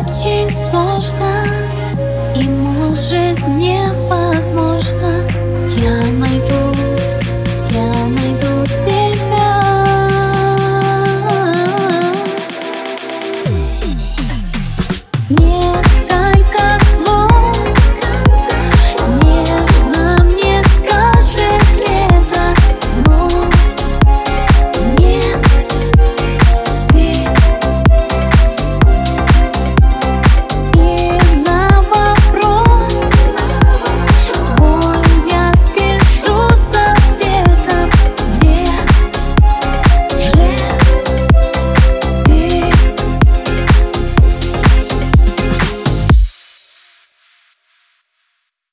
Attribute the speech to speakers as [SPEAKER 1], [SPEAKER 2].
[SPEAKER 1] очень сложно И может невозможно. Я